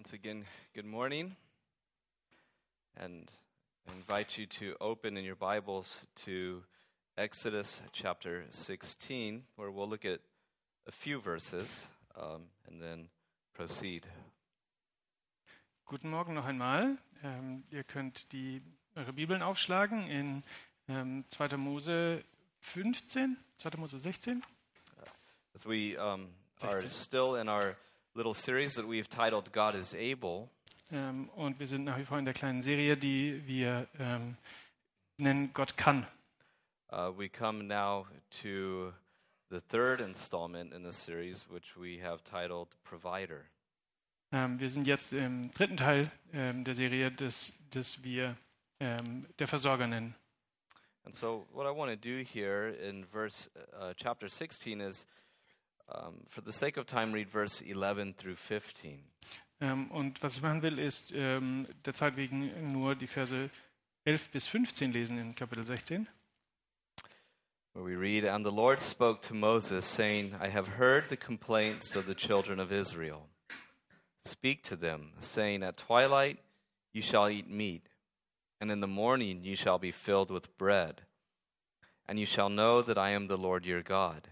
Once again, good morning. And I invite you to open in your Bibles to Exodus chapter 16, where we'll look at a few verses um, and then proceed. Guten Morgen noch einmal. Ähm, ihr könnt die, eure Bibeln aufschlagen in ähm, 2. Mose 15, 2. Mose 16. As we um, are 16. still in our little series that we've titled God is Able, Ähm, und wir sind nach wie vor in der kleinen Serie, die wir ähm, nennen Gott kann. uh, we come now to the third installment in the series, which we have titled Provider. Ähm, wir sind jetzt im dritten Teil ähm, der Serie, das, das wir ähm, der Versorger nennen. And so, what I want to do here in verse uh, chapter 16 is, um, for the sake of time, read verse 11 through 15. Ähm, und was ich machen will, ist ähm, der Zeit wegen nur die Verse 11 bis 15 lesen in Kapitel 16. Where we read, And the Lord spoke to Moses, saying, I have heard the complaints of the children of Israel. Speak to them, saying, At twilight you shall eat meat, and in the morning you shall be filled with bread, and you shall know that I am the Lord your God.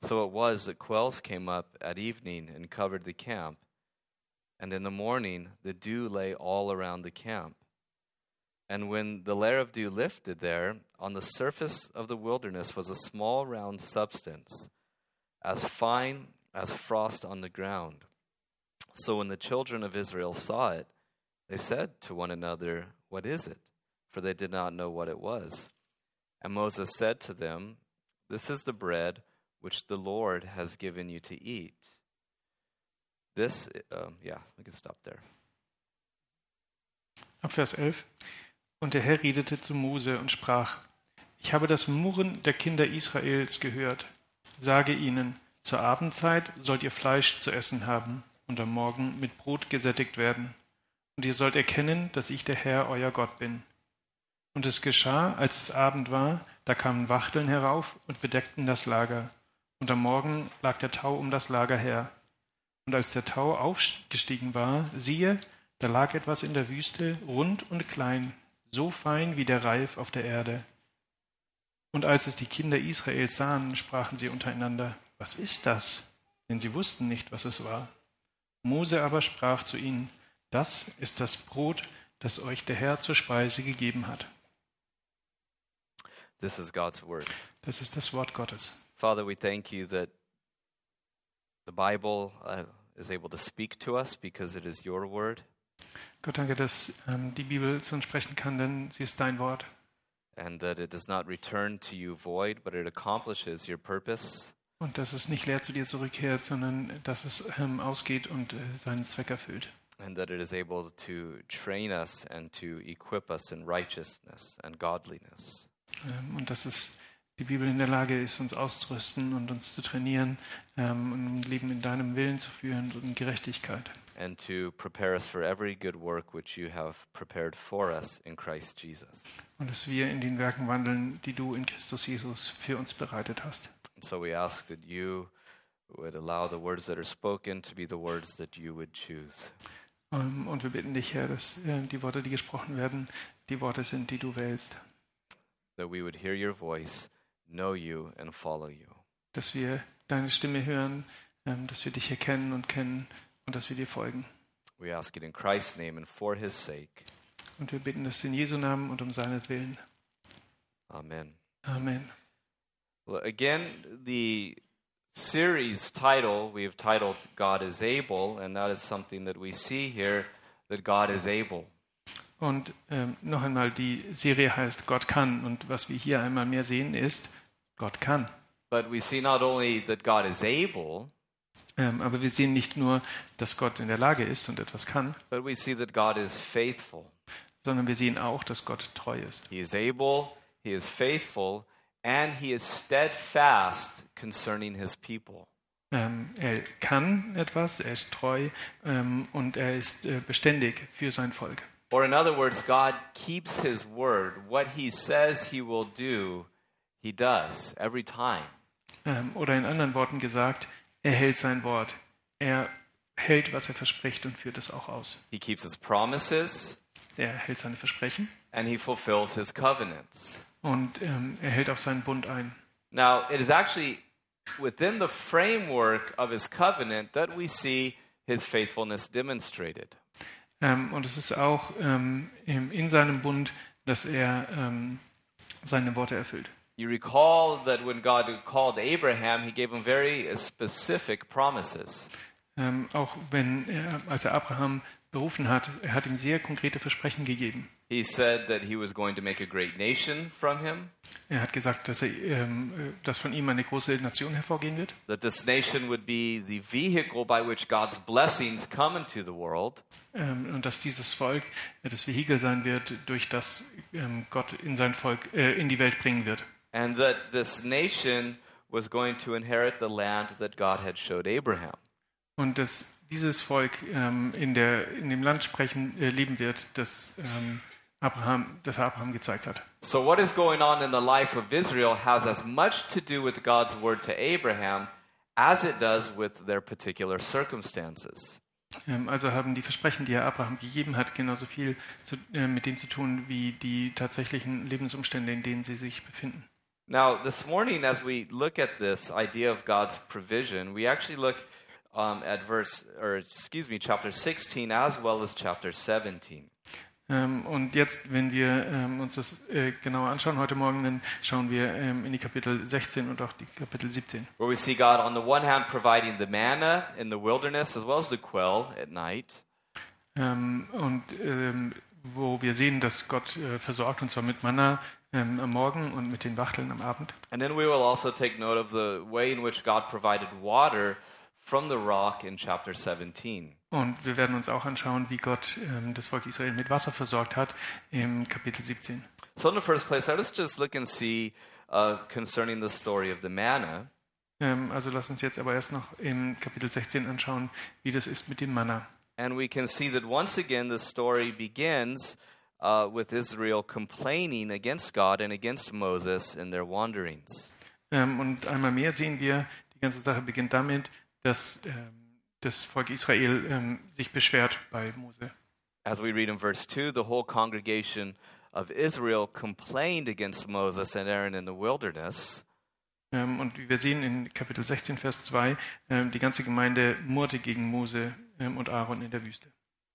So it was that quails came up at evening and covered the camp, and in the morning the dew lay all around the camp. And when the layer of dew lifted there, on the surface of the wilderness was a small round substance, as fine as frost on the ground. So when the children of Israel saw it, they said to one another, What is it? For they did not know what it was. And Moses said to them, This is the bread which the Lord has given you to eat. This, um, yeah, we can stop there. Ab Vers 11. Und der Herr redete zu Mose und sprach, ich habe das Murren der Kinder Israels gehört. Sage ihnen, zur Abendzeit sollt ihr Fleisch zu essen haben und am Morgen mit Brot gesättigt werden. Und ihr sollt erkennen, dass ich der Herr euer Gott bin. Und es geschah, als es Abend war, da kamen Wachteln herauf und bedeckten das Lager. Und am Morgen lag der Tau um das Lager her. Und als der Tau aufgestiegen war, siehe, da lag etwas in der Wüste, rund und klein, so fein wie der Reif auf der Erde. Und als es die Kinder Israels sahen, sprachen sie untereinander, was ist das? Denn sie wussten nicht, was es war. Mose aber sprach zu ihnen, das ist das Brot, das euch der Herr zur Speise gegeben hat. This is God's word. Das ist das Wort Gottes. Father, we thank you that the Bible uh, is able to speak to us because it is your word, Gott danke, dass ähm, die Bibel zu uns sprechen kann, denn sie ist dein Wort. and that it does not return to you void, but it accomplishes your purpose. Und dass es nicht leer zu dir zurückkehrt, sondern dass es ähm, ausgeht und äh, seinen Zweck erfüllt. And that it is able to train us and to equip us in righteousness and godliness. Ähm, und dass es die Bibel in der Lage ist, uns auszurüsten und uns zu trainieren, ähm, und ein Leben in deinem Willen zu führen und in Gerechtigkeit. And to prepare us for every good work which you have prepared for us in Christ Jesus. Und dass wir in den Werken wandeln, die du in Christus Jesus für uns bereitet hast. And so we ask that you would allow the words that are spoken to be the words that you would choose. Ähm, Und wir bitten dich, Herr, dass äh, die Worte, die gesprochen werden, die Worte sind, die du wählst. that we would hear your voice, know you, and follow you. Dass wir deine Stimme hören, ähm, dass wir dich erkennen und kennen und dass wir dir folgen. We ask it in Christ's name and for his sake. Und wir bitten das in Jesu Namen und um seinetwillen. Amen. Amen. Well, again, the series title we have titled God is Able, and that is something that we see here that God is able. Und ähm, noch einmal, die Serie heißt Gott kann. Und was wir hier einmal mehr sehen, ist, Gott kann. But we see not only that God is able, Ähm, aber wir sehen nicht nur, dass Gott in der Lage ist und etwas kann, but we see that God is faithful. sondern wir sehen auch, dass Gott treu ist. He is able, he is faithful, and he is steadfast concerning his people. Ähm, er kann etwas, er ist treu ähm, und er ist äh, beständig für sein Volk. Or, in other words, God keeps his word. What he says he will do, he does every time. Ähm, oder in anderen Worten gesagt, er hält sein Wort. Er hält, was er verspricht und führt es auch aus. He keeps his promises Er hält seine Versprechen and he fulfills his covenants. und ähm, er hält auch seinen Bund ein. Now, it is actually within the framework of his covenant that we see his faithfulness demonstrated. Ähm, und es ist auch ähm, in seinem Bund, dass er ähm, seine Worte erfüllt. You recall that when God called Abraham, he gave him very specific promises. Ähm, auch wenn er, als er Abraham berufen hat, er hat ihm sehr konkrete Versprechen gegeben. He said that he was going to make a great nation from him, Er hat gesagt, dass, er, ähm, äh, dass von ihm eine große Nation hervorgehen wird that this nation would be the vehicle by which God's blessings come into the world, ähm, und dass dieses Volk äh, das Vehikel sein wird, durch das ähm, Gott in sein Volk äh, in die Welt bringen wird. And that this nation was going to inherit the land that God had showed Abraham. Und dass dieses Volk ähm, in, der, in dem Land sprechen, äh, leben wird, das, ähm, Abraham, das Abraham gezeigt hat. So, what is going on in the life of Israel has as much to do with God's word to Abraham as it does with their particular circumstances. Ähm, also haben die Versprechen, die er Abraham gegeben hat, genauso viel zu, äh, mit dem zu tun wie die tatsächlichen Lebensumstände, in denen sie sich befinden. Now, this morning, as we look at this idea of God's provision, we actually look um, at verse, or excuse me, chapter 16 as well as chapter 17. Ähm, und jetzt, wenn wir ähm, uns das äh, genauer anschauen heute Morgen, dann schauen wir ähm, in die Kapitel 16 und auch die Kapitel 17. Where we see God, on the one hand, providing the manna in the wilderness as well as the quail at night. Ähm, und ähm, wo wir sehen, dass Gott äh, versorgt, und zwar mit Manna ähm, am Morgen und mit den Wachteln am Abend. And then we will also take note of the way in which God provided water from the rock in chapter 17. Und wir werden uns auch anschauen, wie Gott ähm, das Volk Israel mit Wasser versorgt hat im Kapitel 17. So, in the first place, let us just look and see uh, concerning the story of the manna. Ähm, also lass uns jetzt aber erst noch im Kapitel 16 anschauen, wie das ist mit dem Manna. And we can see that once again the story begins uh, with Israel complaining against God and against Moses in their wanderings. Ähm, und einmal mehr sehen wir, die ganze Sache beginnt damit, dass ähm, das Volk Israel ähm, sich beschwert bei Mose. As we read in verse 2, the whole congregation of Israel complained against Moses and Aaron in the wilderness. Ähm, und wie wir sehen in Kapitel 16, Vers 2, ähm, die ganze Gemeinde murrte gegen Mose ähm, und Aaron in der Wüste.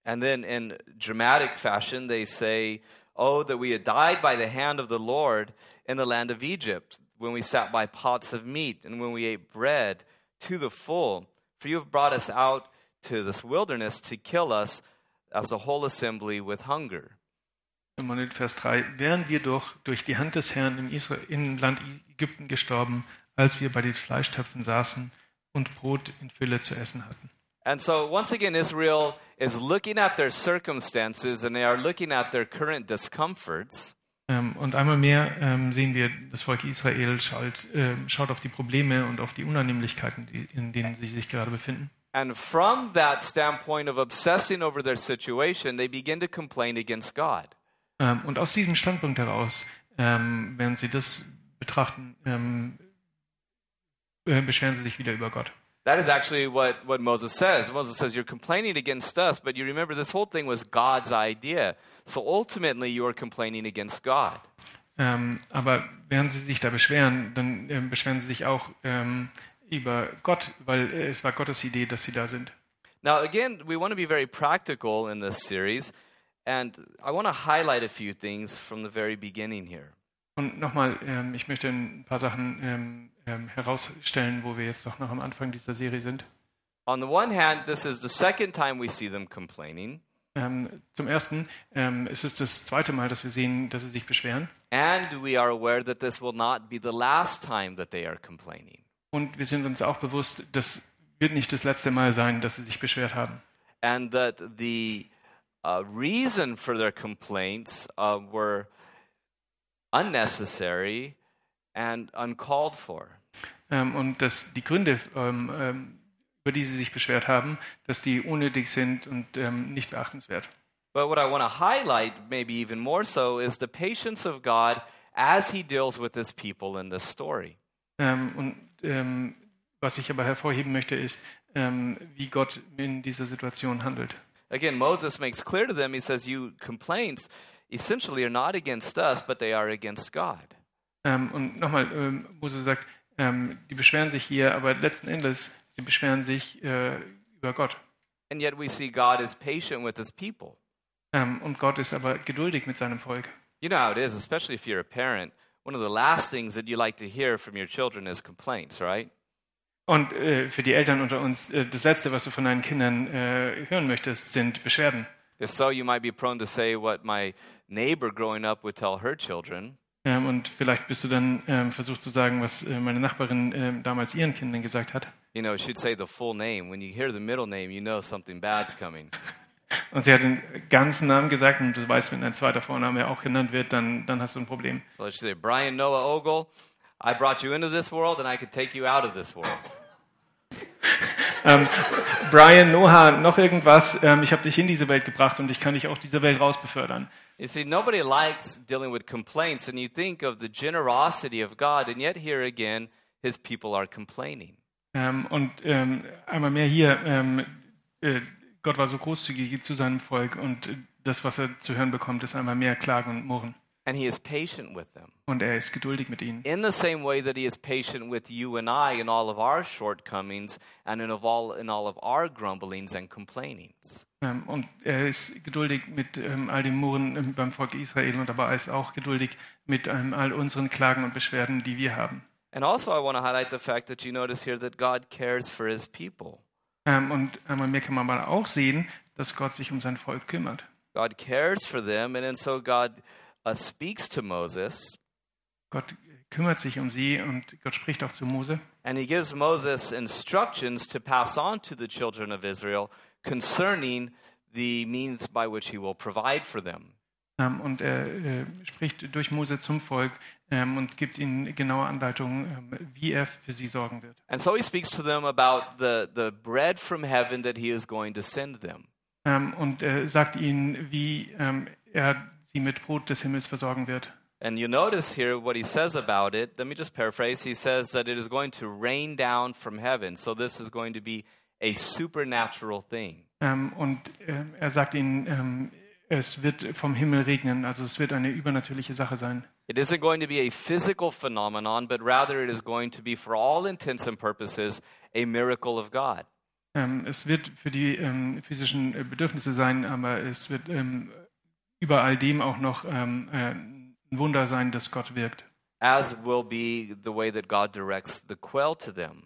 And then in dramatic fashion, they say, Oh, that we had died by the hand of the Lord in the land of Egypt, when we sat by pots of meat and when we ate bread to the full. For you have brought us out to this wilderness to kill us as a whole assembly with hunger. Vers 3, wären wir doch durch die Hand des Herrn im, im Land Ägypten gestorben, als wir bei den Fleischtöpfen saßen und Brot in Fülle zu essen hatten. And so, once again, Israel is looking at their circumstances and they are looking at their current discomforts. Ähm, und einmal mehr ähm, sehen wir, das Volk Israel schaut, ähm, schaut auf die Probleme und auf die Unannehmlichkeiten, die, in denen sie sich gerade befinden. And from that standpoint of obsessing over their situation, they begin to complain against God. Ähm, und aus diesem Standpunkt heraus, ähm, wenn sie das betrachten, ähm, äh, beschweren sie sich wieder über Gott. That is actually what, what Moses says. Moses says, You're complaining against us, but you remember this whole thing was God's idea. So ultimately, you are complaining against God. Ähm, aber während sie sich da beschweren, dann ähm, beschweren sie sich auch ähm, über Gott, weil äh, es war Gottes Idee, dass sie da sind. Now, again, we want to be very practical in this series, and I want to highlight a few things from the very beginning here. Und nochmal, ähm, ich möchte ein paar Sachen ähm, herausstellen, wo wir jetzt doch noch am Anfang dieser Serie sind. On the one hand, this is the second time we see them complaining, Ähm, zum Ersten ähm, ist es das zweite Mal, dass wir sehen, dass sie sich beschweren. and we are aware that this will not be the last time that they are complaining. Und wir sind uns auch bewusst, das wird nicht das letzte Mal sein, dass sie sich beschwert haben. and that the uh, reason for their complaints uh, were unnecessary and uncalled for. Ähm, und dass die Gründe, ähm, ähm, über die sie sich beschwert haben, dass die unnötig sind und ähm, nicht beachtenswert. But what I want to highlight, maybe even more so, is the patience of God as He deals with His people in this story. Ähm, und ähm, was ich aber hervorheben möchte, ist, wie Gott in dieser Situation handelt. Again, Moses makes clear to them, he says, You complaints essentially are not against us, but they are against God. Ähm, und nochmal, ähm, Mose sagt, ähm, die beschweren sich hier, aber letzten Endes, sie beschweren sich äh, über Gott. And yet we see God is patient with his people. Ähm, und Gott ist aber geduldig mit seinem Volk. You know how it is, especially if you're a parent. One of the last things that you like to hear from your children is complaints, right? Und äh, für die Eltern unter uns, äh, das Letzte, was du von deinen Kindern äh, hören möchtest, sind Beschwerden. If so, you might be prone to say what my neighbor growing up would tell her children. Ähm, und vielleicht bist du dann ähm, versucht zu sagen, was äh, meine Nachbarin ähm, damals ihren Kindern gesagt hat. You know, she'd say the full name. When you hear the middle name, you know something bad's coming. Und sie hat den ganzen Namen gesagt und du weißt, wenn ein zweiter Vorname auch genannt wird, dann, dann hast du ein Problem. So she'd say, Brian Noah Ogle, I brought you into this world and I could take you out of this world. Ähm, Brian, Noah, noch irgendwas, ähm, ich habe dich in diese Welt gebracht und ich kann dich auch dieser Welt rausbefördern. You see, nobody likes dealing with complaints, and you think of the generosity of God, and yet here again, his people are complaining. Ähm, und ähm, einmal mehr hier, ähm, äh, Gott war so großzügig zu seinem Volk und das, was er zu hören bekommt, ist einmal mehr Klagen und Murren. And he is patient with them. Und er ist geduldig mit ihnen. In the same way that he is patient with you and I in all of our shortcomings and in, all, in all of our grumblings and complainings. Ähm, und er ist geduldig mit ähm, all dem Murren ähm, beim Volk Israel und aber er ist auch geduldig mit ähm, all unseren Klagen und Beschwerden, die wir haben. And also, I want to highlight the fact that you notice here that God cares for his people. Ähm, und einmal mehr kann man aber auch sehen, dass Gott sich um sein Volk kümmert. God cares for them, and so God speaks to Moses, Gott kümmert sich um sie und Gott spricht auch zu Mose. and he gives Moses instructions to pass on to the children of Israel concerning the means by which he will provide for them. Ähm, und er äh, spricht durch Mose zum Volk ähm, und gibt ihnen genaue Anleitungen, ähm, wie er für sie sorgen wird. And so he speaks to them about the, the bread from heaven that he is going to send them. Ähm, und er sagt ihnen, wie ähm, er sie mit Brot des Himmels versorgen wird. And you notice here what he says about it. Let me just paraphrase. He says that it is going to rain down from heaven. So this is going to be a supernatural thing. Ähm, und äh, er sagt ihnen, ähm, es wird vom Himmel regnen, also es wird eine übernatürliche Sache sein. It isn't going to be a physical phenomenon, but rather it is going to be, for all intents and purposes, a miracle of God. Ähm, es wird für die ähm, physischen Bedürfnisse sein, aber es wird ähm, über all dem auch noch ähm, äh, ein Wunder sein, dass Gott wirkt. As will be the way that God directs the quail to them.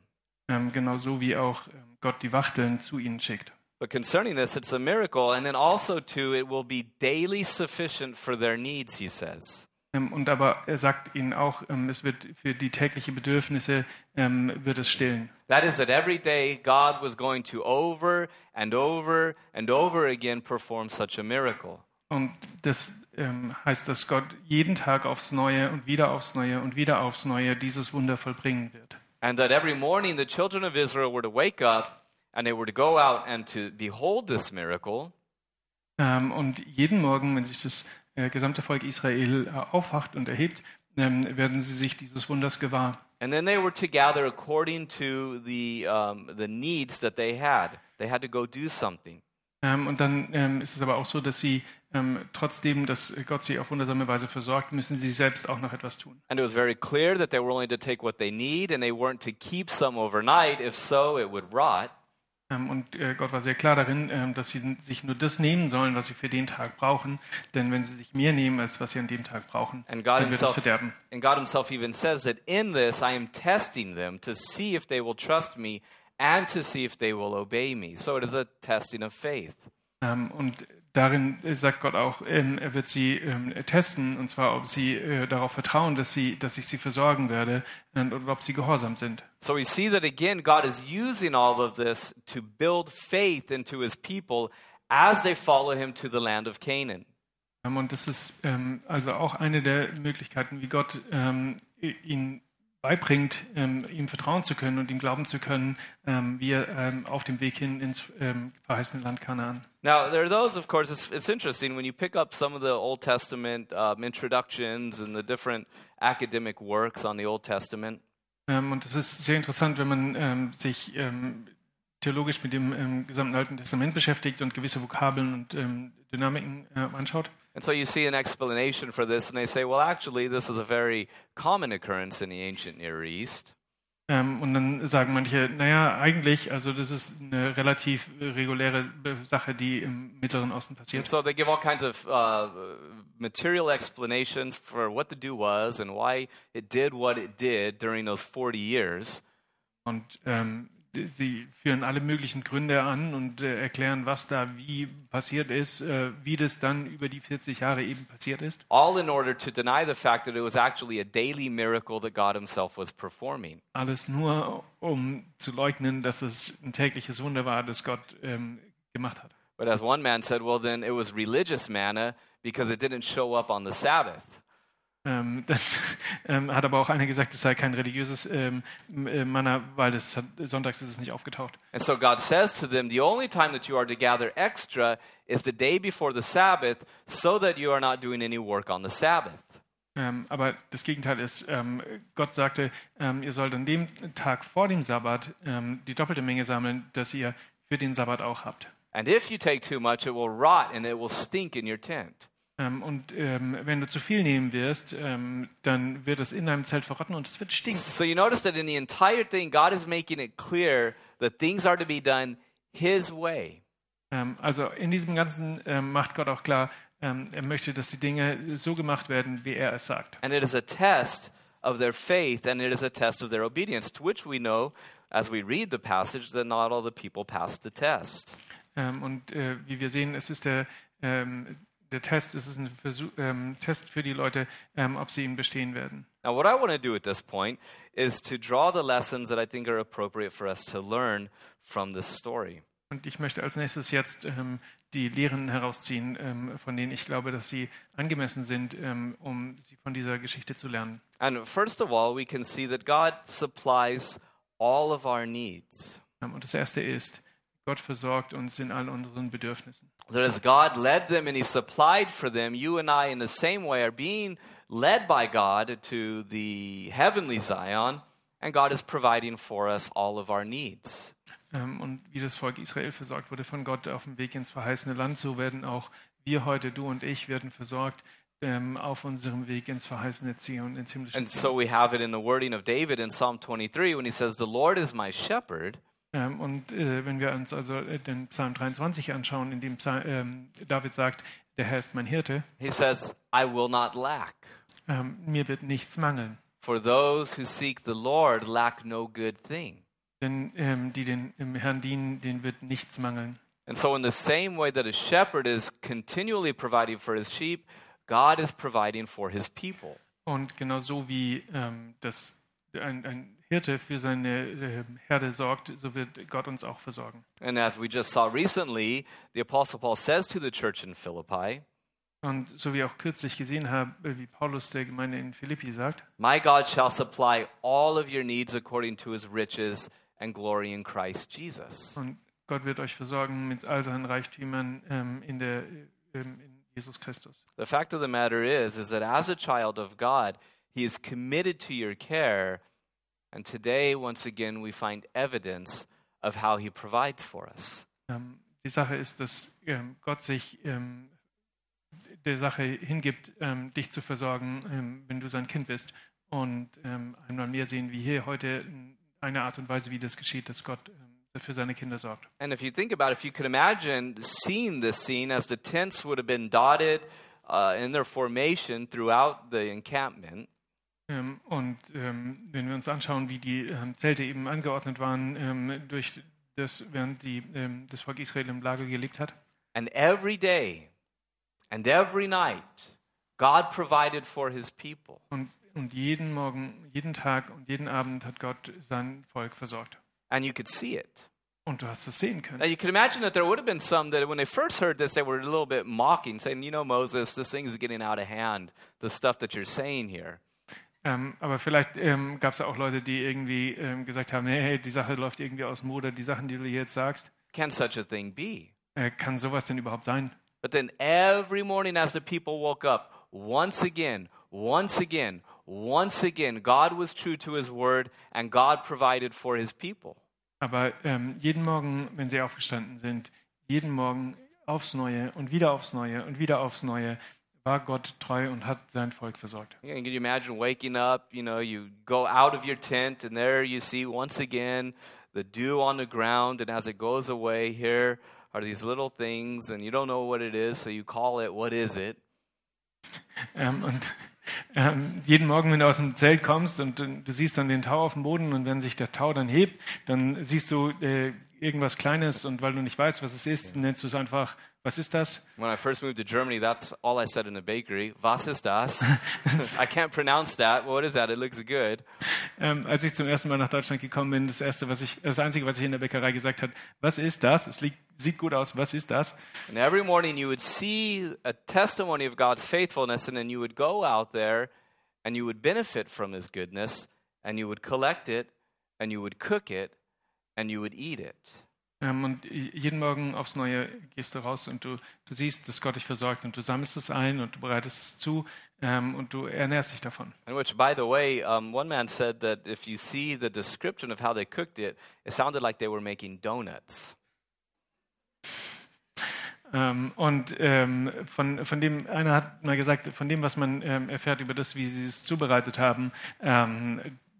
Ähm, genauso wie auch ähm, Gott die Wachteln zu ihnen schickt. But concerning this, it's a miracle. And then also, too, it will be daily sufficient for their needs, he says. Ähm, und aber er sagt ihnen auch, ähm, es wird für die täglichen Bedürfnisse wird es stillen. That is, that every day God was going to over and over and over again perform such a miracle. Und das ähm, heißt, dass Gott jeden Tag aufs Neue und wieder aufs Neue und wieder aufs Neue dieses Wunder vollbringen wird. And that every morning the children of Israel were to wake up and they were to go out and to behold this miracle. Ähm, und jeden Morgen, wenn sich das äh, gesamte Volk Israel äh, aufwacht und erhebt, ähm, werden sie sich dieses Wunders gewahr. And then they were to gather according to the, um, the needs that they had. They had to go do something. Ähm, und dann ähm, ist es aber auch so, dass sie ähm, trotzdem, dass Gott sie auf wundersame Weise versorgt, müssen sie selbst auch noch etwas tun. And it was very clear that they were only to take what they need and they weren't to keep some overnight. If so, it would rot. Ähm, und äh, Gott war sehr klar darin, ähm, dass sie sich nur das nehmen sollen, was sie für den Tag brauchen. Denn wenn sie sich mehr nehmen, als was sie an dem Tag brauchen, dann wird es himself, verderben. and God himself even says that in this I am testing them to see if they will trust me and to see if they will obey me. So it is a testing of faith. Ähm, und darin äh, sagt Gott auch, ähm, er wird sie ähm, testen, und zwar, ob sie äh, darauf vertrauen, dass, sie, dass ich sie versorgen werde und, und ob sie gehorsam sind. So we see that again, God is using all of this to build faith into his people as they follow him to the land of Canaan. Ähm, und das ist also auch eine der Möglichkeiten, wie Gott i- ihnen beibringt, ähm, ihm vertrauen zu können und ihm glauben zu können, ähm, wie er ähm, auf dem Weg hin ins ähm, verheißene Land Kanaan. Now, there are those, of course, it's, it's interesting when you pick up some of the Old Testament um, introductions and the different academic works on the Old Testament. Ähm, und es ist sehr interessant, wenn man ähm, sich theologisch mit dem gesamten Alten Testament beschäftigt und gewisse Vokabeln und Dynamiken äh, anschaut. And so you see an explanation for this, and they say, well, actually, this is a very common occurrence in the ancient Near East. Ähm, und dann sagen manche, naja, eigentlich, also das ist eine relativ reguläre Sache, die im Mittleren Osten And so they give all kinds of uh, material explanations for what the do was and why it did what it did during those 40 years. Und ähm, sie führen alle möglichen Gründe an und äh, erklären, was da wie passiert ist, äh, wie das dann über die 40 Jahre eben passiert ist. all in order to deny the fact that it was actually a daily miracle that God Himself was performing. Alles nur, um zu leugnen, dass es ein tägliches Wunder war, das Gott ähm, gemacht hat. But as one man said, well, then it was religious manna because it didn't show up on the Sabbath. Ähm, dann ähm, hat aber auch einer gesagt, es sei kein religiöses ähm, äh, Manna, weil es hat, sonntags ist es nicht aufgetaucht. And so God says to them, the only time that you are to gather extra is the day before the Sabbath so that you are not doing any work on the Sabbath. Ähm, aber das Gegenteil ist, ähm, Gott sagte, ähm, ihr sollt an dem Tag vor dem Sabbat ähm, die doppelte Menge sammeln, dass ihr für den Sabbat auch habt. And if you take too much, it will rot and it will stink in your tent. Ähm, und ähm, wenn du zu viel nehmen wirst, ähm, dann wird es in deinem Zelt verrotten und es wird stinken. So you notice that in the entire thing, God is making it clear that things are to be done His way. Ähm, also in diesem Ganzen ähm, macht Gott auch klar, ähm, er möchte, dass die Dinge so gemacht werden, wie er es sagt. And it is a test of their faith and it is a test of their obedience, to which we know, as we read the passage, that not all the people passed the test. Und äh, wie wir sehen, es ist der, der Test, es ist ein Versuch, ähm, Test für die Leute, ähm, ob sie ihn bestehen werden. Now, what I want to do at this point is to draw the lessons that I think are appropriate for us to learn from this story. Und ich möchte als nächstes jetzt ähm, die Lehren herausziehen, ähm, von denen ich glaube, dass sie angemessen sind, ähm, um sie von dieser Geschichte zu lernen. And first of all, we can see that God supplies all of our needs. Ähm, und das erste ist, Gott versorgt uns in all unseren Bedürfnissen. That as God led them and He supplied for them, you and I, in the same way, are being led by God to the heavenly Zion, and God is providing for us all of our needs. Ähm, und wie das Volk Israel versorgt wurde von Gott auf dem Weg ins verheißene Land, so werden auch wir heute, du und ich, werden versorgt ähm, auf unserem Weg ins verheißene Zion, ins himmlische And Zion. so we have it in the wording of David in Psalm 23 when he says, The Lord is my shepherd. Ähm, und äh, wenn wir uns also äh, den Psalm 23 anschauen, in dem Psa ähm, David sagt, der Herr ist mein Hirte, He says, I will not lack. ähm, mir wird nichts mangeln. For those who seek the Lord lack no good thing. Denn die den im Herrn dienen, denen wird nichts mangeln. And so, in the same way that a shepherd is continually providing for his sheep, God is providing for his people. Und genauso wie ähm, das, ein, ein Hirte für seine äh, Herde sorgt, so wird Gott uns auch versorgen. And as we just saw recently, the Apostle Paul says to the church in Philippi, Und so wie auch kürzlich gesehen haben, äh, wie Paulus der Gemeinde in Philippi sagt, My God shall supply all of your needs according to his riches and glory in Christ Jesus. und Gott wird euch versorgen mit all seinen Reichtümern ähm, in, der, äh, ähm, in Jesus Christus. The fact of the matter is, is that as a child of God, he is committed to your care. And today, once again, we find evidence of how he provides for us. Ähm, die Sache ist, dass ähm, Gott sich ähm, der Sache hingibt, ähm, dich zu versorgen, ähm, wenn du sein Kind bist. Und ähm, einmal mehr sehen wir hier heute eine Art und Weise, wie das geschieht, dass Gott für seine Kinder sorgt. And if you think about it, if you could imagine seeing this scene as the tents would have been dotted uh, in their formation throughout the encampment, und ähm, wenn wir uns anschauen, wie die ähm, Zelte eben angeordnet waren, ähm, durch das, während die, ähm, das Volk Israel im Lager gelebt hat, and every day and every night, God provided for his people. und, und jeden Morgen, jeden Tag und jeden Abend hat Gott sein Volk versorgt. And you could see it. Und du hast es sehen können. Now, you can imagine that there would have been some that when they first heard this, they were a little bit mocking, saying, You know, Moses, this thing is getting out of hand, the stuff that you're saying here. Ähm, aber vielleicht ähm, gab es auch Leute, die irgendwie ähm, gesagt haben, hey, hey, die Sache läuft irgendwie aus Ruder, die Sachen, die du jetzt sagst, Can such a thing be? äh, kann sowas denn überhaupt sein? But then every morning as the people woke up, once again, once again, once again, God was true to his word and God provided for his people. Aber ähm, jeden Morgen, wenn sie aufgestanden sind, jeden Morgen aufs Neue und wieder aufs Neue und wieder aufs Neue, war Gott treu und hat sein Volk versorgt. Yeah, Can you imagine waking up? You know, you go out of your tent, and there you see once again the dew on the ground, and as it goes away, here are these little things, and you don't know what it is, so you call it, What is it? Ähm, und ähm, jeden Morgen, wenn du aus dem Zelt kommst und äh, du siehst dann den Tau auf dem Boden und wenn sich der Tau dann hebt, dann siehst du äh, irgendwas Kleines und weil du nicht weißt, was es ist, nennst du es einfach, was ist das? When I first moved to Germany, that's all I said in the bakery. Was ist das? I can't pronounce that. What is that? It looks good. Ähm, als ich zum ersten Mal nach Deutschland gekommen bin, das erste, was ich, das einzige, was ich in der Bäckerei gesagt habe, was ist das? Es liegt, sieht gut aus, was ist das? And every morning you would see a testimony of God's faithfulness, and then you would go out there and you would benefit from His goodness, and you would collect it, and you would cook it, and you would eat it. Ähm, und jeden Morgen aufs Neue gehst du raus und du, du siehst, dass Gott dich versorgt und du sammelst es ein und du bereitest es zu ähm, und du ernährst dich davon. And which, by the way, um, one man said that if you see the description of how they cooked it, it sounded like they were making donuts. Ähm, und ähm, von, von dem, einer hat mal gesagt, von dem, was man erfährt über das, wie sie es zubereitet haben,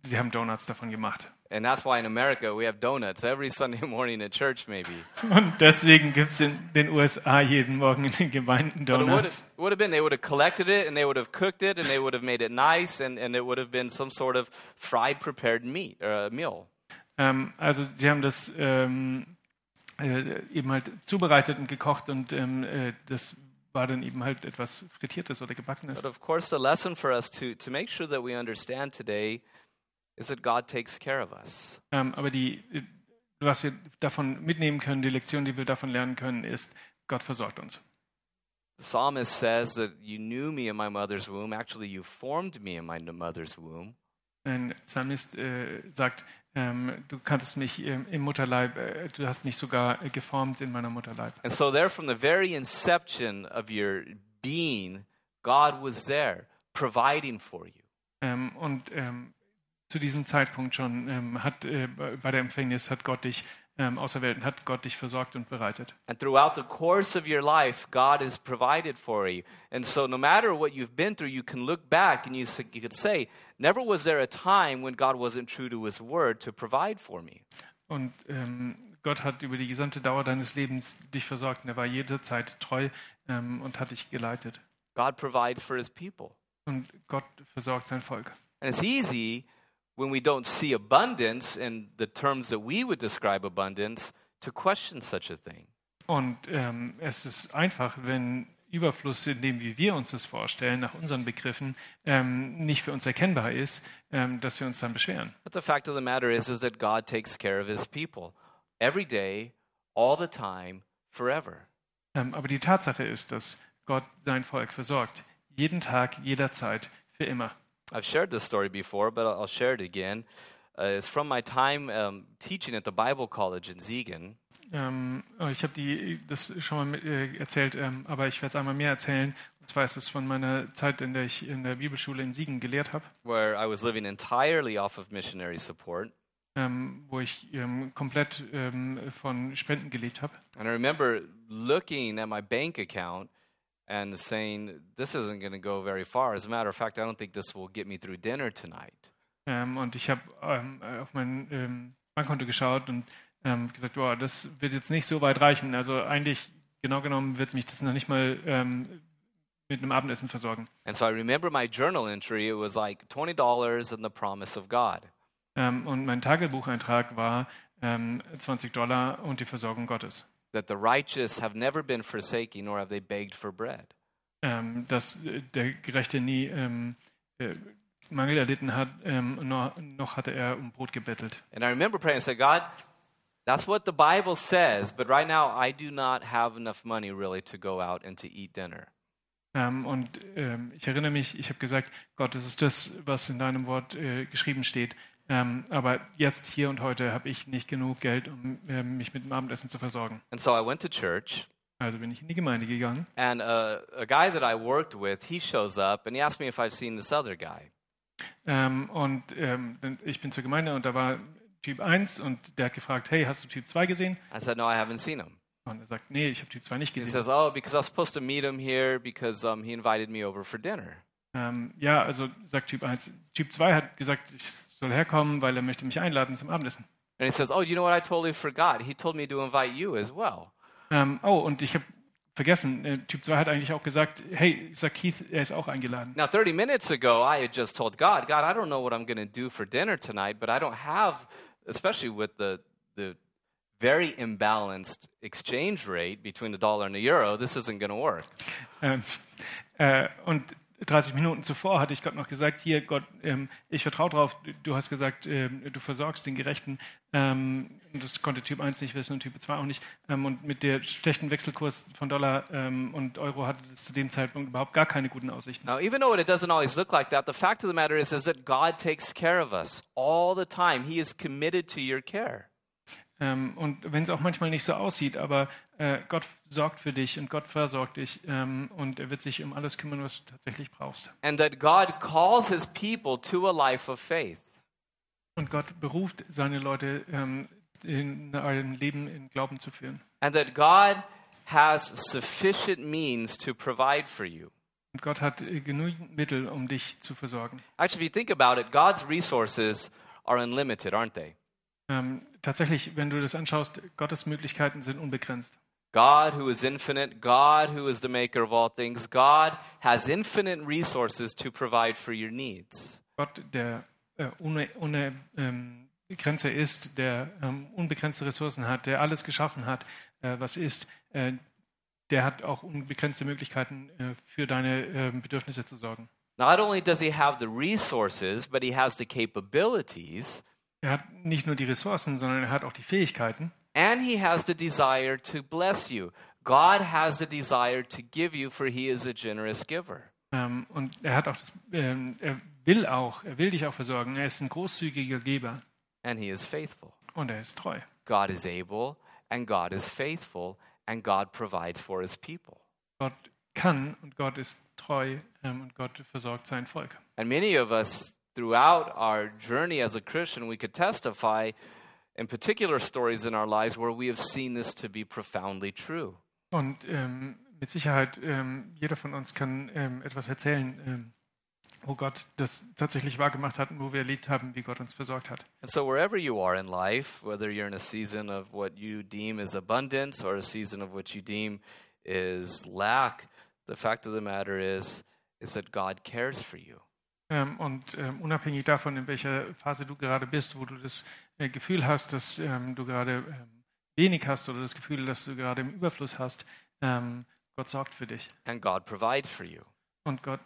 sie haben Donuts davon gemacht. And that's why in America we have donuts every Sunday morning at church, maybe. Und deswegen gibt es in den USA jeden Morgen in den Gemeinden But it would have, Donuts. been they would have collected it and they would have cooked it and they would have made it nice and, and it would have been some sort of fried prepared meat or uh, meal. Ähm, also sie haben das ähm, äh, eben halt zubereitet und gekocht und ähm, äh, das war dann eben halt etwas Frittiertes oder Gebackenes. But of course, the lesson for us to, to make sure that we understand today is that God takes care of us. Ähm, aber die, äh, was wir davon mitnehmen können, die Lektion, die wir davon lernen können, ist, Gott versorgt uns. The psalmist says that you knew me in my mother's womb. Actually, you formed me in my mother's womb. Ein Psalmist äh, sagt, ähm, du kanntest mich ähm, im Mutterleib, äh, du hast mich sogar äh, geformt in meiner Mutterleib. And so, there, from the very inception of your being, God was there providing for you. Ähm, und ähm, zu diesem Zeitpunkt schon ähm, hat äh, bei der Empfängnis hat Gott dich ähm, auserwählt und hat Gott dich versorgt und bereitet. And throughout the course of your life, God has provided for you. And so, no matter what you've been through, you can look back and you, you could say, Never was there a time when God wasn't true to his word to provide for me. Und ähm, Gott hat über die gesamte Dauer deines Lebens dich versorgt und er war jederzeit treu ähm, und hat dich geleitet. God provides for his people. Und Gott versorgt sein Volk. And it's easy when we don't see abundance in the terms that we would describe abundance to question such a thing. Und ähm, es ist einfach, wenn Überfluss, in dem wie wir uns das vorstellen, nach unseren Begriffen, ähm, nicht für uns erkennbar ist, ähm, dass wir uns dann beschweren. But the fact of the matter is, is that God takes care of his people every day, all the time, forever. Ähm, aber die Tatsache ist, dass Gott sein Volk versorgt. Jeden Tag, jederzeit, für immer. I've shared this story before, but I'll share it again. Uh, it's from my time um, teaching at the Bible College in Siegen. Ähm, oh, ich habe die das schon mal mit, äh, erzählt, ähm, aber ich werde es einmal mehr erzählen. Und zwar ist es von meiner Zeit, in der ich in der Bibelschule in Siegen gelehrt habe, where I was living entirely off of missionary support. ähm, wo ich ähm, komplett ähm, von Spenden gelebt habe. And I remember looking at my bank account and saying, This isn't going to go very far. As a matter of fact, I don't think this will get me through dinner tonight. Ähm, und ich habe ähm, auf mein ähm, Bankkonto geschaut und ähm, gesagt, boah, das wird jetzt nicht so weit reichen. Also eigentlich, genau genommen, wird mich das noch nicht mal ähm, mit einem Abendessen versorgen. And so I remember my journal entry. It was like $20 and the promise of God. Ähm, und mein Tagebucheintrag war ähm, 20 Dollar und die Versorgung Gottes. That the righteous have never been forsaken, nor have they begged for bread. Ähm, dass äh, der Gerechte nie ähm, äh, Mangel erlitten hat, ähm, noch, noch hatte er um Brot gebettelt. And I remember praying and said, God, that's what the Bible says, but right now I do not have enough money really to go out and to eat dinner. Ähm, und ähm, ich erinnere mich, ich habe gesagt, Gott, das ist das, was in deinem Wort äh, geschrieben steht. Ähm, aber jetzt, hier und heute, habe ich nicht genug Geld, um ähm, mich mit dem Abendessen zu versorgen. And so I went to church, Also bin ich in die Gemeinde gegangen. and uh, a guy that I worked with, he shows up and he asked me if I've seen this other guy. Ähm, und ähm, dann- ich bin zur Gemeinde und da war Typ 1 und der hat gefragt, hey, hast du Typ 2 gesehen? I said, No, I haven't seen him. Und er sagt, nee, ich habe Typ 2 nicht He gesehen. says, Oh, because I was supposed to meet him here because um, he invited me over for dinner. Ähm, ja, also sagt Typ 1. Typ 2 hat gesagt, ich soll herkommen, weil er möchte mich einladen zum Abendessen. And he says, Oh, you know what? I totally forgot. He told me to invite you as well. Ähm, oh, und ich habe vergessen, äh, Typ 2 hat eigentlich auch gesagt, hey, sag Keith, er ist auch eingeladen. Now, 30 minutes ago, I had just told God, God, I don't know what I'm going to do for dinner tonight, but I don't have, especially with the, the very imbalanced exchange rate between the dollar and the euro, this isn't going to work. Ähm, äh, und 30 Minuten zuvor hatte ich Gott noch gesagt, hier Gott, ähm, ich vertraue drauf, du hast gesagt, ähm, du versorgst den Gerechten. Ähm, das konnte Typ 1 nicht wissen und Typ 2 auch nicht. Ähm, und mit der schlechten Wechselkurs von Dollar ähm, und Euro hatte es zu dem Zeitpunkt überhaupt gar keine guten Aussichten. Now, even though it doesn't always look like that, the fact of the matter is, is that God takes care of us all the time. He is committed to your care. Ähm, und wenn es auch manchmal nicht so aussieht, aber äh, Gott sorgt für dich und Gott versorgt dich ähm, und er wird sich um alles kümmern, was du tatsächlich brauchst. And that God calls his people to a life of faith. Und Gott beruft seine Leute, ähm, in ein Leben in Glauben zu führen. And that God has sufficient means to provide for you. Und Gott hat äh, genügend Mittel, um dich zu versorgen. Actually, if you think about it, God's resources are unlimited, aren't they? Ähm, tatsächlich, wenn du das anschaust, Gottes Möglichkeiten sind unbegrenzt. God, who is infinite, God, who is the maker of all things, God has infinite resources to provide for your needs. Gott, der äh, ohne, ohne ähm, Grenze ist, der ähm, unbegrenzte Ressourcen hat, der alles geschaffen hat, äh, was ist, äh, der hat auch unbegrenzte Möglichkeiten, äh, für deine äh, Bedürfnisse zu sorgen. Not only does he have the resources, but he has the capabilities, Er hat nicht nur die Ressourcen, sondern er hat auch die Fähigkeiten and he has the desire to bless you. God has the desire to give you, for he is a generous giver. ähm, und er hat auch, das, ähm, er will auch, er will dich auch versorgen. Er ist ein großzügiger Geber And he is faithful. und er ist treu. God is able, and God is faithful, and God provides for his people. Gott kann und Gott ist treu ähm, und Gott versorgt sein Volk. And many of us, throughout our journey as a Christian, we could testify in particular stories in our lives where we have seen this to be profoundly true. Und ähm, mit Sicherheit, ähm, jeder von uns kann ähm, etwas erzählen, ähm, wo Gott das tatsächlich wahrgemacht hat und wo wir erlebt haben, wie Gott uns versorgt hat. And so, wherever you are in life, whether you're in a season of what you deem is abundance or a season of what you deem is lack, the fact of the matter is, is that God cares for you. Ähm, und ähm, unabhängig davon, in welcher Phase du gerade bist, wo du das äh, Gefühl hast, dass ähm, du gerade wenig hast oder das Gefühl, dass du gerade im Überfluss hast, Gott sorgt für dich. And God provides for you. Und Gott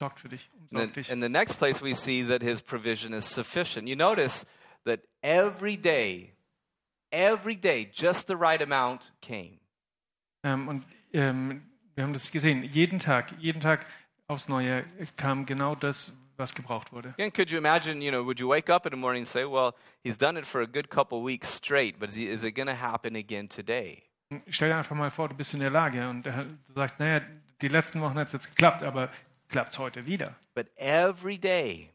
sorgt für dich, And dich. in the next place, we see that his provision is sufficient. You notice that every day, every day, just the right amount came. Und ähm, wir haben das gesehen. Jeden Tag, jeden Tag aufs Neue kam genau das, was gebraucht wurde. Again, could you imagine, you know, would you wake up in the morning and say, well, he's done it for a good couple weeks straight, but is, it going to happen again today? Stell dir einfach mal vor, du bist in der Lage und du sagst, naja, die letzten Wochen hat es jetzt geklappt, aber klappt es heute wieder. But every day,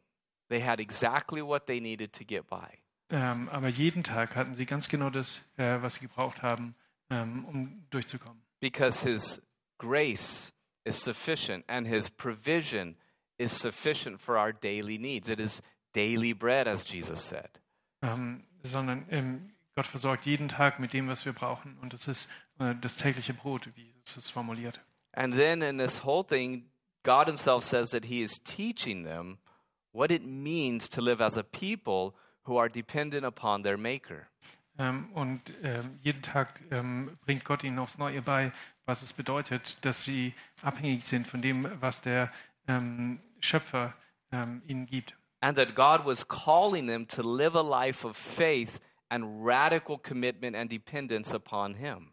they had exactly what they needed to get by. Ähm, aber jeden Tag hatten sie ganz genau das, äh, was sie gebraucht haben, ähm, um durchzukommen. Because his grace is sufficient and his provision is sufficient for our daily needs. It is daily bread, as Jesus said. Ähm, sondern ähm, Gott versorgt jeden Tag mit dem, was wir brauchen. Und das ist äh, das tägliche Brot, wie Jesus es formuliert. And then in this whole thing, God Himself says that He is teaching them what it means to live as a people who are dependent upon their Maker. Ähm, und ähm, jeden Tag ähm, bringt Gott ihnen aufs Neue bei, was es bedeutet, dass sie abhängig sind von dem, was der ähm, Schöpfer ähm, ihnen gibt. And that God was calling them to live a life of faith and radical commitment and dependence upon Him.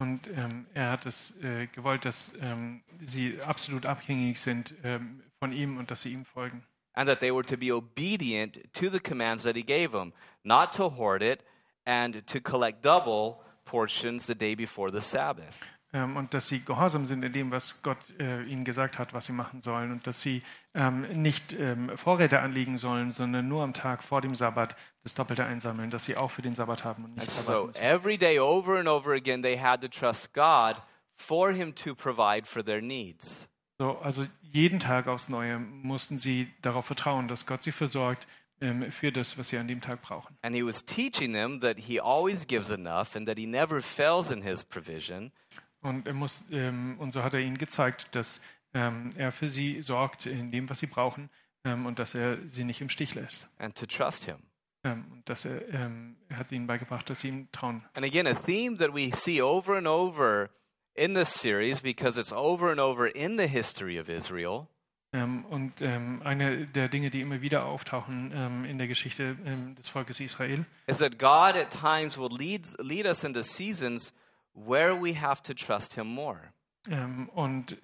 Und ähm, er hat es äh, gewollt, dass ähm, sie absolut abhängig sind ähm, von ihm und dass sie ihm folgen. And that they were to be obedient to the commands that He gave them, not to hoard it and to collect double portions the day before the Sabbath. Ähm, und dass sie gehorsam sind in dem, was Gott äh, ihnen gesagt hat, was sie machen sollen und dass sie ähm, nicht ähm, Vorräte anlegen sollen, sondern nur am Tag vor dem Sabbat das Doppelte einsammeln, dass sie auch für den Sabbat haben und nicht so Sabbat müssen. every day, over and over again, they had to trust God for Him to provide for their needs. So, also jeden Tag aufs Neue mussten sie darauf vertrauen, dass Gott sie versorgt ähm, für das, was sie an dem Tag brauchen. And He was teaching them that He always gives enough and that He never fails in His provision. Und er muss ähm, und so hat er ihnen gezeigt, dass ähm, er für sie sorgt in dem, was sie brauchen ähm, und dass er sie nicht im Stich lässt. and to trust him. Ähm, und dass er, ähm, er hat ihnen beigebracht, dass sie ihm trauen. And again, a theme that we see over and over in this series because it's over and over in the history of Israel Ähm, und eine der Dinge, die immer wieder auftauchen in der Geschichte des Volkes Israel, is that God at times will lead, lead us into seasons where we have to trust him more. ähm, und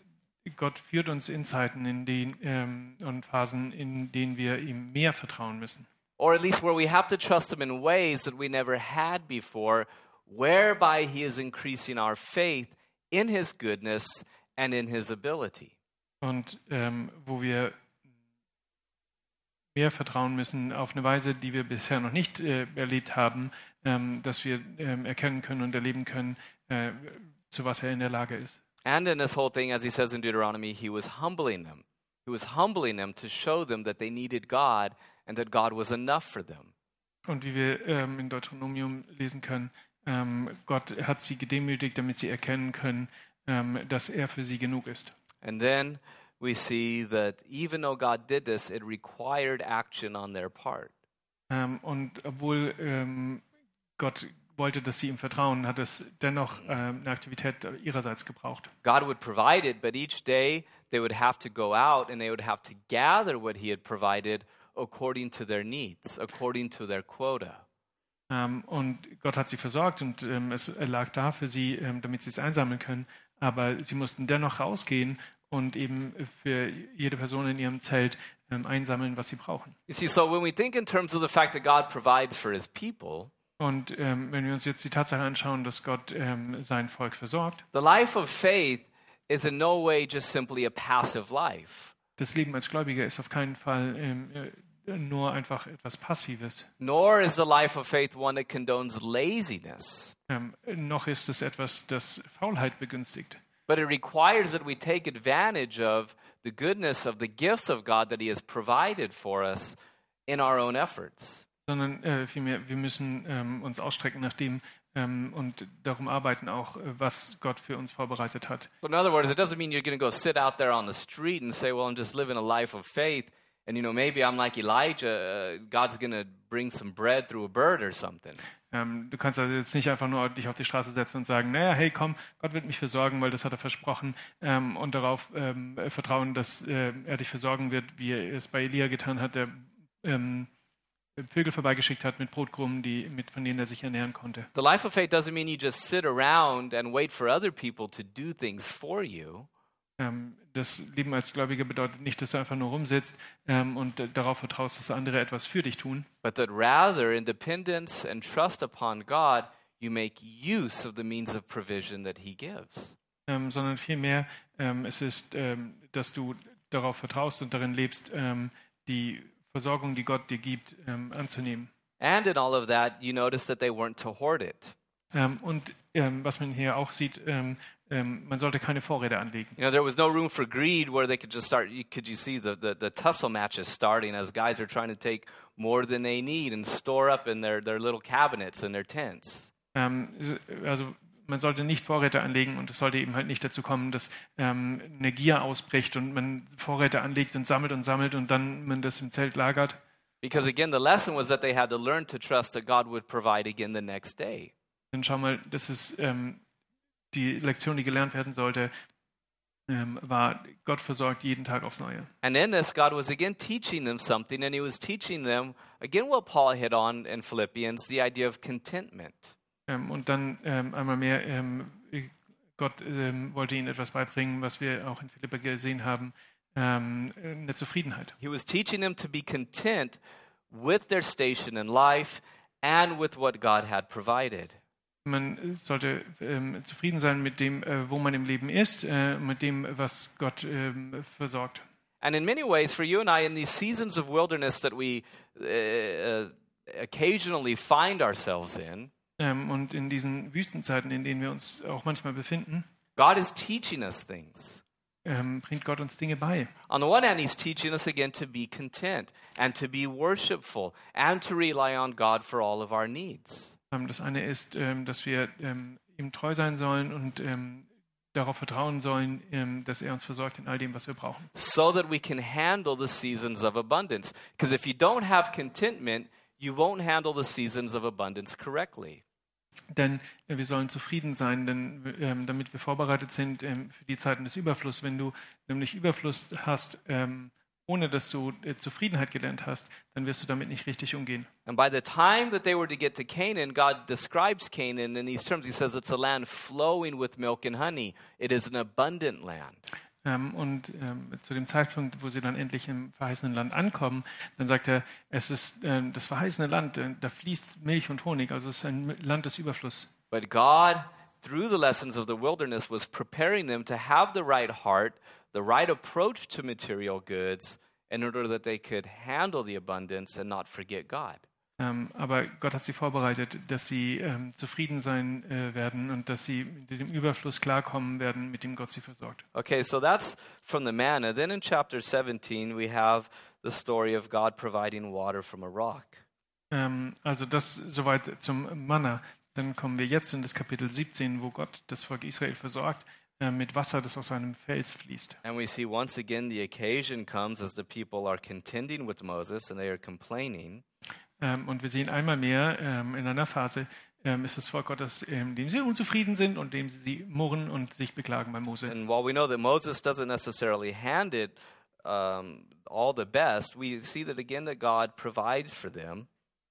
Gott führt uns in Zeiten in denen, ähm, und Phasen, in denen wir ihm mehr vertrauen müssen. Or at least where we have to trust him in ways that we never had before, whereby he is increasing our faith in his goodness and in his ability. Und ähm, wo wir mehr vertrauen müssen auf eine Weise, die wir bisher noch nicht äh, erlebt haben, dass wir ähm, erkennen können und erleben können, äh, zu was er in der Lage ist. And in this whole thing, as he says in Deuteronomy, he was humbling them. He was humbling them to show them that they needed God and that God was enough for them. Und wie wir ähm, in Deuteronomium lesen können, ähm, Gott hat sie gedemütigt, damit sie erkennen können, ähm, dass er für sie genug ist. And then we see that even though God did this, it required action on their part. Ähm, und obwohl ähm, Gott wollte, dass sie ihm vertrauen, hat es dennoch ähm, eine Aktivität ihrerseits gebraucht. God would provide it, but each day they would have to go out and they would have to gather what He had provided according to their needs, according to their quota. Ähm, und Gott hat sie versorgt und ähm, es lag da für sie, ähm, damit sie es einsammeln können. Aber sie mussten dennoch rausgehen und eben für jede Person in ihrem Zelt ähm, einsammeln, was sie brauchen. You see, so when we think in terms of the fact that God provides for His people, Und ähm, wenn wir uns jetzt die Tatsache anschauen, dass Gott ähm, sein Volk versorgt, the life of faith is in no way just simply a passive life. das Leben als Gläubiger ist auf keinen Fall ähm, äh, nur einfach etwas Passives. Nor is the life of faith one that condones laziness, Ähm, noch ist es etwas, das Faulheit begünstigt. but it requires that we take advantage of the goodness of the gifts of God that He has provided for us in our own efforts. Sondern äh, vielmehr, wir müssen ähm, uns ausstrecken nach dem ähm, und darum arbeiten auch, äh, was Gott für uns vorbereitet hat. So in other words, it doesn't mean you're going to go sit out there on the street and say, "Well, I'm just living a life of faith." And you know, maybe I'm like Elijah. Uh, God's going to bring some bread through a bird or something. Ähm, du kannst also jetzt nicht einfach nur dich auf die Straße setzen und sagen, naja, hey, komm, Gott wird mich versorgen, weil das hat er versprochen ähm, und darauf ähm, vertrauen, dass äh, er dich versorgen wird, wie er es bei Elia getan hat, der ähm, Vögel vorbeigeschickt hat mit Brotkrumen, die, mit, von denen er sich ernähren konnte. The life of faith doesn't mean you just sit around and wait for other people to do things for you. Ähm, das Leben als Gläubiger bedeutet nicht, dass du einfach nur rumsitzt ähm, und darauf vertraust, dass andere etwas für dich tun, but that rather in dependence and trust upon God, you make use of the means of provision that He gives. ähm, sondern vielmehr ähm, es ist, ähm, dass du darauf vertraust und darin lebst, ähm, die Versorgung, die Gott dir gibt, ähm, anzunehmen. And in all of that, you notice that they weren't to hoard it. Ähm, und ähm, was man hier auch sieht, ähm, ähm, man sollte keine Vorräte anlegen. You know, there was no room for greed where they could just start. You, could you see the, the, the tussle matches starting as guys are trying to take more than they need and store up in their, their little cabinets and their tents? Ähm, also man sollte nicht Vorräte anlegen und es sollte eben halt nicht dazu kommen, dass ähm, eine Gier ausbricht und man Vorräte anlegt und sammelt und sammelt und dann man das im Zelt lagert. Because again, the lesson was that they had to learn to trust that God would provide again the next day. Dann schau mal, das ist ähm, die Lektion, die gelernt werden sollte, ähm, war, Gott versorgt jeden Tag aufs Neue. And in this, God was again teaching them something, and He was teaching them, again, what Paul hit on in Philippians the idea of contentment. Ähm, und dann ähm, einmal mehr, ähm, Gott ähm, wollte ihnen etwas beibringen, was wir auch in Philippa gesehen haben, ähm, eine Zufriedenheit. He was teaching them to be content with their station in life and with what God had provided. Man sollte ähm, zufrieden sein mit dem, äh, wo man im Leben ist, äh, mit dem, was Gott ähm, versorgt. And in many ways, for you and I, in these seasons of wilderness that we uh, uh, occasionally find ourselves in, Ähm, und in diesen Wüstenzeiten, in denen wir uns auch manchmal befinden, God is teaching us things. ähm, bringt Gott uns Dinge bei. On the one hand, He's teaching us again to be content and to be worshipful and to rely on God for all of our needs. Ähm, das eine ist, ähm, dass wir ähm, ihm treu sein sollen und ähm, darauf vertrauen sollen, ähm, dass er uns versorgt in all dem, was wir brauchen. so that we can handle the seasons of abundance. Because if you don't have contentment, you won't handle the seasons of abundance correctly. Denn äh, wir sollen zufrieden sein, denn, ähm, damit wir vorbereitet sind ähm, für die Zeiten des Überflusses. Wenn du nämlich Überfluss hast, ähm, ohne dass du äh, Zufriedenheit gelernt hast, dann wirst du damit nicht richtig umgehen. And by the time that they were to get to Canaan, God describes Canaan in these terms. He says it's a land flowing with milk and honey. It is an abundant land. Ähm, und ähm, zu dem Zeitpunkt, wo sie dann endlich im verheißenen Land ankommen, dann sagt er, es ist ähm, das verheißene Land, äh, da fließt Milch und Honig, also es ist ein Land des Überflusses. But God, through the lessons of the wilderness, was preparing them to have the right heart, the right approach to material goods, in order that they could handle the abundance and not forget God. Ähm, aber Gott hat sie vorbereitet, dass sie ähm, zufrieden sein äh, werden und dass sie mit dem Überfluss klarkommen werden, mit dem Gott sie versorgt. Okay, so that's from the manna. Then in chapter 17, we have the story of God providing water from a rock. Ähm, also das soweit zum Manna. Dann kommen wir jetzt in das Kapitel 17, wo Gott das Volk Israel versorgt äh, mit Wasser, das aus einem Fels fließt. And we see once again the occasion comes as the people are contending with Moses and they are complaining. Ähm, und wir sehen einmal mehr ähm, in einer Phase, ähm, ist das Volk Gottes, ähm, dem sie unzufrieden sind und dem sie murren und sich beklagen bei Mose. And while we know that Moses doesn't necessarily hand it um, all the best, we see that again that God provides for them.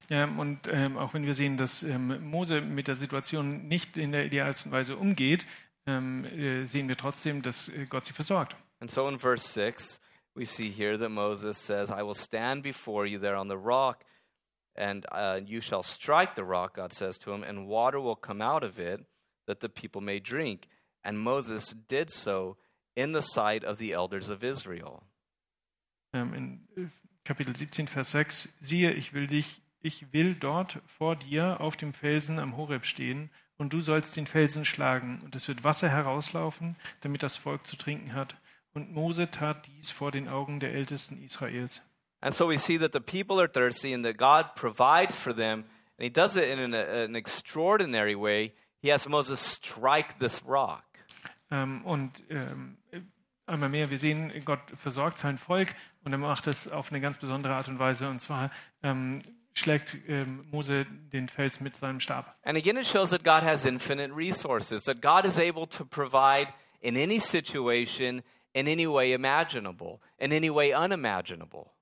Ähm, und ähm, auch wenn wir sehen, dass ähm, Mose mit der Situation nicht in der idealsten Weise umgeht, äh, sehen wir trotzdem, dass äh, Gott sie versorgt. And so in verse 6, we see here that Moses says, I will stand before you there on the rock, and uh, you shall strike the rock, God says to him, and water will come out of it, that the people may drink. And Moses did so in the sight of the elders of Israel. Ähm, in Kapitel 17, Vers 6, siehe, ich will dich, ich will dort vor dir auf dem Felsen am Horeb stehen, und du sollst den Felsen schlagen, und es wird Wasser herauslaufen, damit das Volk zu trinken hat. Und Mose tat dies vor den Augen der Ältesten Israels. And so we see that the people are thirsty and that God provides for them, and he does it in an, an extraordinary way. He has Moses strike this rock. Ähm, und ähm, einmal mehr, wir sehen, Gott versorgt sein Volk und er macht es auf eine ganz besondere Art und Weise. Und zwar ähm, schlägt ähm, Mose den Fels mit seinem Stab. And again, it shows that God has infinite resources, that God is able to provide in any situation, in any way imaginable, in any way unimaginable.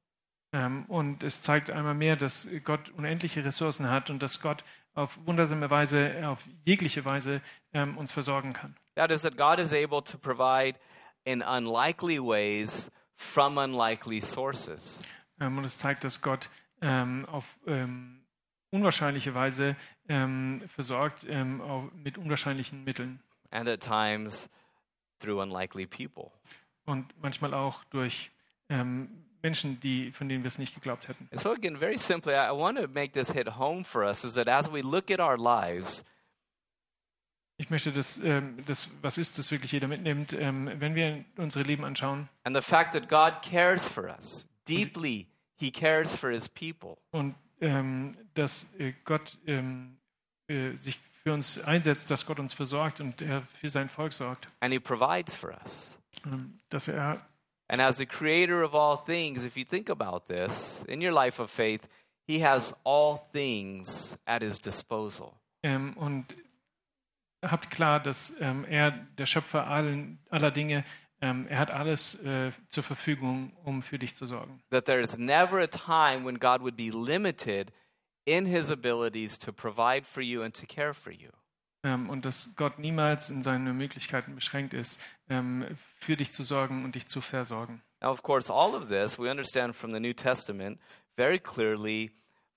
Ähm, und es zeigt einmal mehr, dass Gott unendliche Ressourcen hat und dass Gott auf wundersame Weise, auf jegliche Weise ähm, uns versorgen kann. That is, that God is able to provide in unlikely ways from unlikely sources. Ähm, und es zeigt, dass Gott auf unwahrscheinliche Weise versorgt mit unwahrscheinlichen Mitteln and at times through unlikely people. und manchmal auch durch ähm, Menschen, die, von denen wir es nicht geglaubt hätten. And so, again, very simply, I, want to make this hit home for us is that as we look at our lives, Ich möchte, dass ähm, das, was ist, das wirklich jeder mitnimmt, ähm, wenn wir unsere Leben anschauen and the fact that God cares for us deeply, He cares for His people. und ähm, dass äh, Gott ähm, äh, sich für uns einsetzt, dass Gott uns versorgt und er für sein Volk sorgt, And He provides for us. ähm, dass er And as the creator of all things, if you think about this, in your life of faith, He has all things at His disposal. ähm, und habt klar, dass ähm, er der Schöpfer allen, aller Dinge, ähm, er hat alles äh, zur Verfügung, um für dich zu sorgen. That there is never a time when God would be limited in His abilities to provide for you and to care for you. Ähm, und dass Gott niemals in seinen Möglichkeiten beschränkt ist, ähm, für dich zu sorgen und dich zu versorgen. Now, of course, all of this we understand from the New Testament very clearly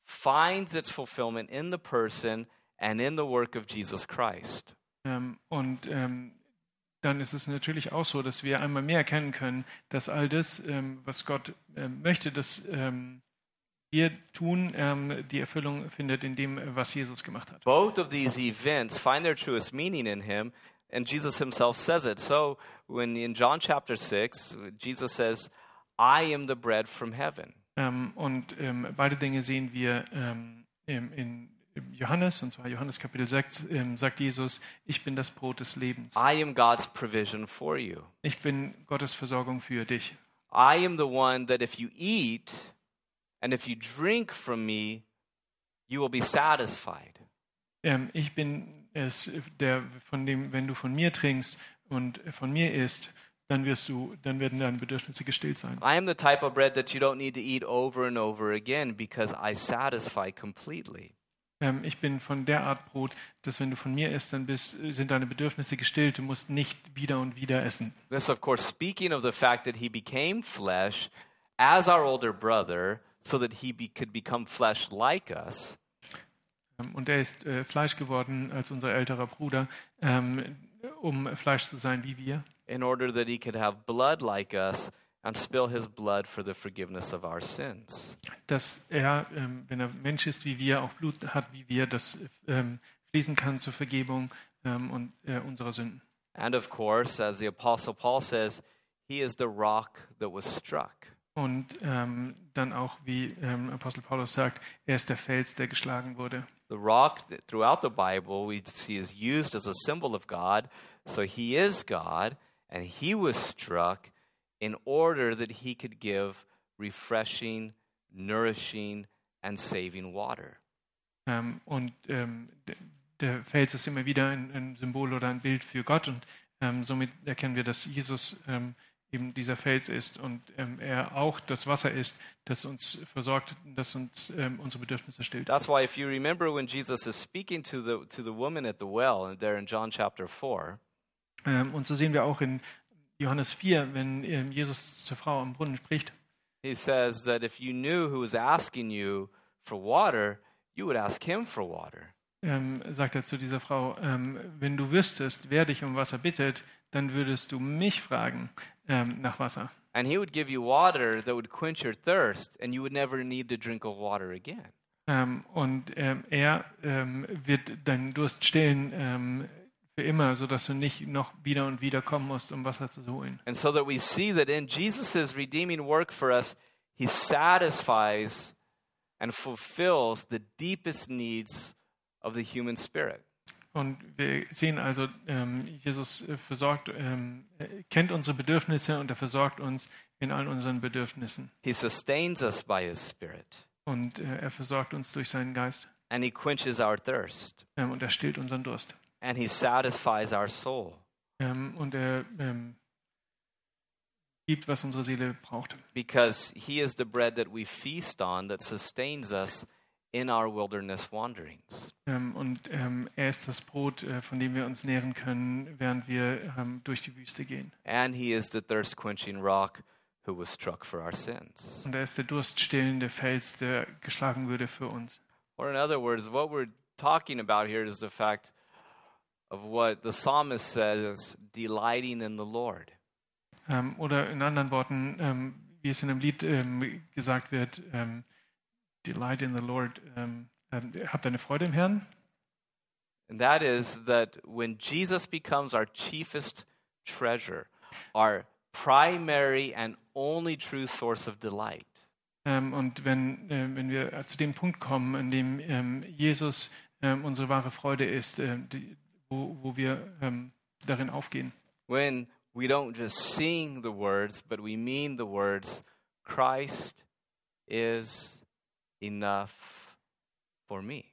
finds its fulfillment in the person and in the work of Jesus Christ. Ähm, und ähm, dann ist es natürlich auch so, dass wir einmal mehr erkennen können, dass all das, ähm, was Gott ähm, möchte, dass wir tun, ähm, die Erfüllung findet in dem, was Jesus gemacht hat. Both of these events find their truest meaning in him, and Jesus himself says it. So, when in John chapter 6, Jesus says, I am the bread from heaven. Ähm, und ähm, beide Dinge sehen wir ähm, in im Johannes, und zwar Johannes Kapitel 6, ähm, sagt Jesus, ich bin das Brot des Lebens. I am God's provision for you. Ich bin Gottes Versorgung für dich. I am the one that if you eat and if you drink from me, you will be satisfied. Ähm, ich bin es, der, von dem, wenn du von mir trinkst und von mir isst, dann wirst du, dann werden deine Bedürfnisse gestillt sein. I am the type of bread that you don't need to eat over and over again because I satisfy completely. Ähm, ich bin von der Art Brot, dass wenn du von mir isst, dann bist, sind deine Bedürfnisse gestillt. Du musst nicht wieder und wieder essen. This, of course, speaking of the fact that he became flesh as our older brother so that he be, could become flesh like us. Ähm, Und er ist äh, Fleisch geworden als unser älterer Bruder, ähm, um Fleisch zu sein wie wir, in order that he could have blood like us and spill his blood for the forgiveness of our sins. dass er, ähm, wenn er Mensch ist wie wir, auch Blut hat wie wir, das ähm, fließen kann zur Vergebung ähm, und, äh, unserer Sünden. And of course, as the Apostle Paul says, he is the rock that was struck. Und ähm, dann auch, wie ähm, Apostel Paulus sagt, er ist der Fels, der geschlagen wurde. The rock, throughout the Bible, we see is used as a symbol of God. So he is God, and he was struck in order that he could give refreshing, nourishing, and saving water. Ähm, und ähm, der Fels ist immer wieder ein, ein Symbol oder ein Bild für Gott. Und ähm, somit erkennen wir, dass Jesus ähm, eben dieser Fels ist und ähm, er auch das Wasser ist, das uns versorgt, das uns ähm, unsere Bedürfnisse stillt. That's why, if you remember when Jesus is speaking to the, to the woman at the well, there in John chapter 4, Ähm, und so sehen wir auch in Johannes 4, wenn ähm, Jesus zur Frau am Brunnen spricht, he says that if you knew who was asking you for water, you would ask him for water. Ähm, sagt er zu dieser Frau, ähm, wenn du wüsstest, wer dich um Wasser bittet, dann würdest du mich fragen ähm, nach Wasser. And he would give you water that would quench your thirst, and you would never need to drink of water again. Ähm, und ähm, er ähm, wird deinen Durst stillen ähm, für immer, sodass du nicht noch wieder und wieder kommen musst, um Wasser zu holen. And so that we see that in Jesus' redeeming work for us, he satisfies and fulfills the deepest needs of the human spirit. Und wir sehen also, ähm, Jesus äh, versorgt, ähm, er kennt unsere Bedürfnisse und er versorgt uns in all unseren Bedürfnissen. He sustains us by his spirit, Und äh, er versorgt uns durch seinen Geist. and he quenches our thirst, Ähm, und er stillt unseren Durst. and he satisfies our soul. Ähm, und er ähm, gibt, was unsere Seele braucht. Because he is the bread that we feast on that sustains us in our wilderness wanderings. Ähm, und ähm, er ist das Brot, äh, von dem wir uns nähren können, während wir ähm, durch die Wüste gehen. And he is the thirst quenching rock who was struck for our sins. Und er ist der durststillende Fels, der geschlagen würde für uns. Or, in other words, what we're talking about here is the fact of what the psalmist says delighting in the Lord. Oder in anderen Worten, wie es in einem Lied gesagt wird, Delight in the Lord, um, ähm, habt eine Freude im Herrn. And that is that when Jesus becomes our chiefest treasure, our primary and only true source of delight, Ähm, und wenn, ähm, wenn wir äh, zu dem Punkt kommen, in dem ähm, Jesus ähm, unsere wahre Freude ist, ähm, die, wo, wo wir ähm, darin aufgehen. when we don't just sing the words, but we mean the words, Christ is enough for me.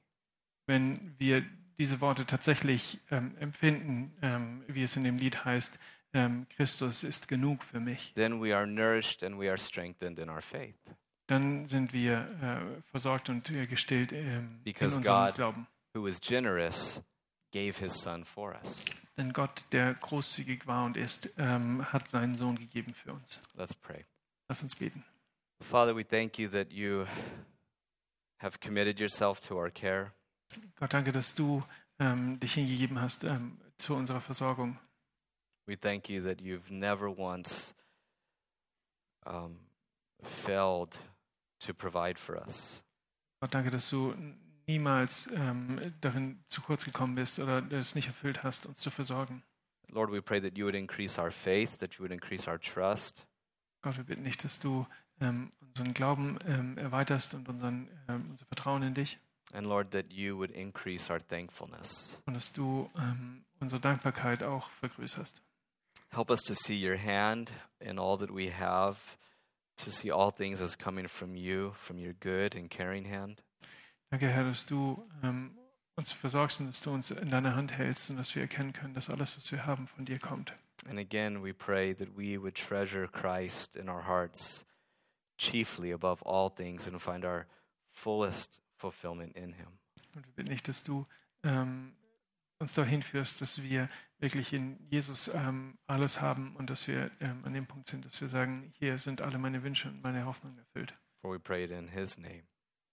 Wenn wir diese Worte tatsächlich ähm, empfinden, ähm, wie es in dem Lied heißt, ähm, Christus ist genug für mich, Then we are nourished and we are strengthened in our faith. dann sind wir äh, versorgt und äh, gestillt ähm, in Because unserem God- Glauben. Who is generous gave his son for us. Denn Gott, der großzügig war und ist, ähm, hat seinen Sohn gegeben für uns. Let's pray. Lass uns beten. Father, we thank you that you have committed yourself to our care. Gott, danke, dass du ähm, dich hingegeben hast ähm, zu unserer Versorgung. We thank you that you've never once um, failed to provide for us. Gott, danke, dass du niemals ähm, darin zu kurz gekommen bist oder es nicht erfüllt hast, uns zu versorgen. Lord, we pray that you would increase our faith, that you would increase our trust, Gott, wir bitten dich, dass du ähm, unseren Glauben ähm, erweiterst und unseren, ähm, unser Vertrauen in dich and Lord, that you would increase our thankfulness. und dass du ähm, unsere Dankbarkeit auch vergrößerst. Help us to see your hand in all that we have, to see all things as coming from you, from your good and caring hand. Danke, Herr, dass du ähm, uns versorgst und dass du uns in deiner Hand hältst und dass wir erkennen können, dass alles, was wir haben, von dir kommt. And again, we pray that we would treasure Christ in our hearts chiefly above all things and find our fullest fulfillment in him. Und wir bitten dich, dass du ähm, uns dahin führst, dass wir wirklich in Jesus ähm, alles haben und dass wir ähm, an dem Punkt sind, dass wir sagen, hier sind alle meine Wünsche und meine Hoffnungen erfüllt. For we pray it in his name.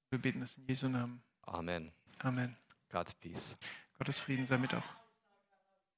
Wir beten das in Jesu Namen. Amen. Amen. God's peace. Gottes Frieden sei mit auch.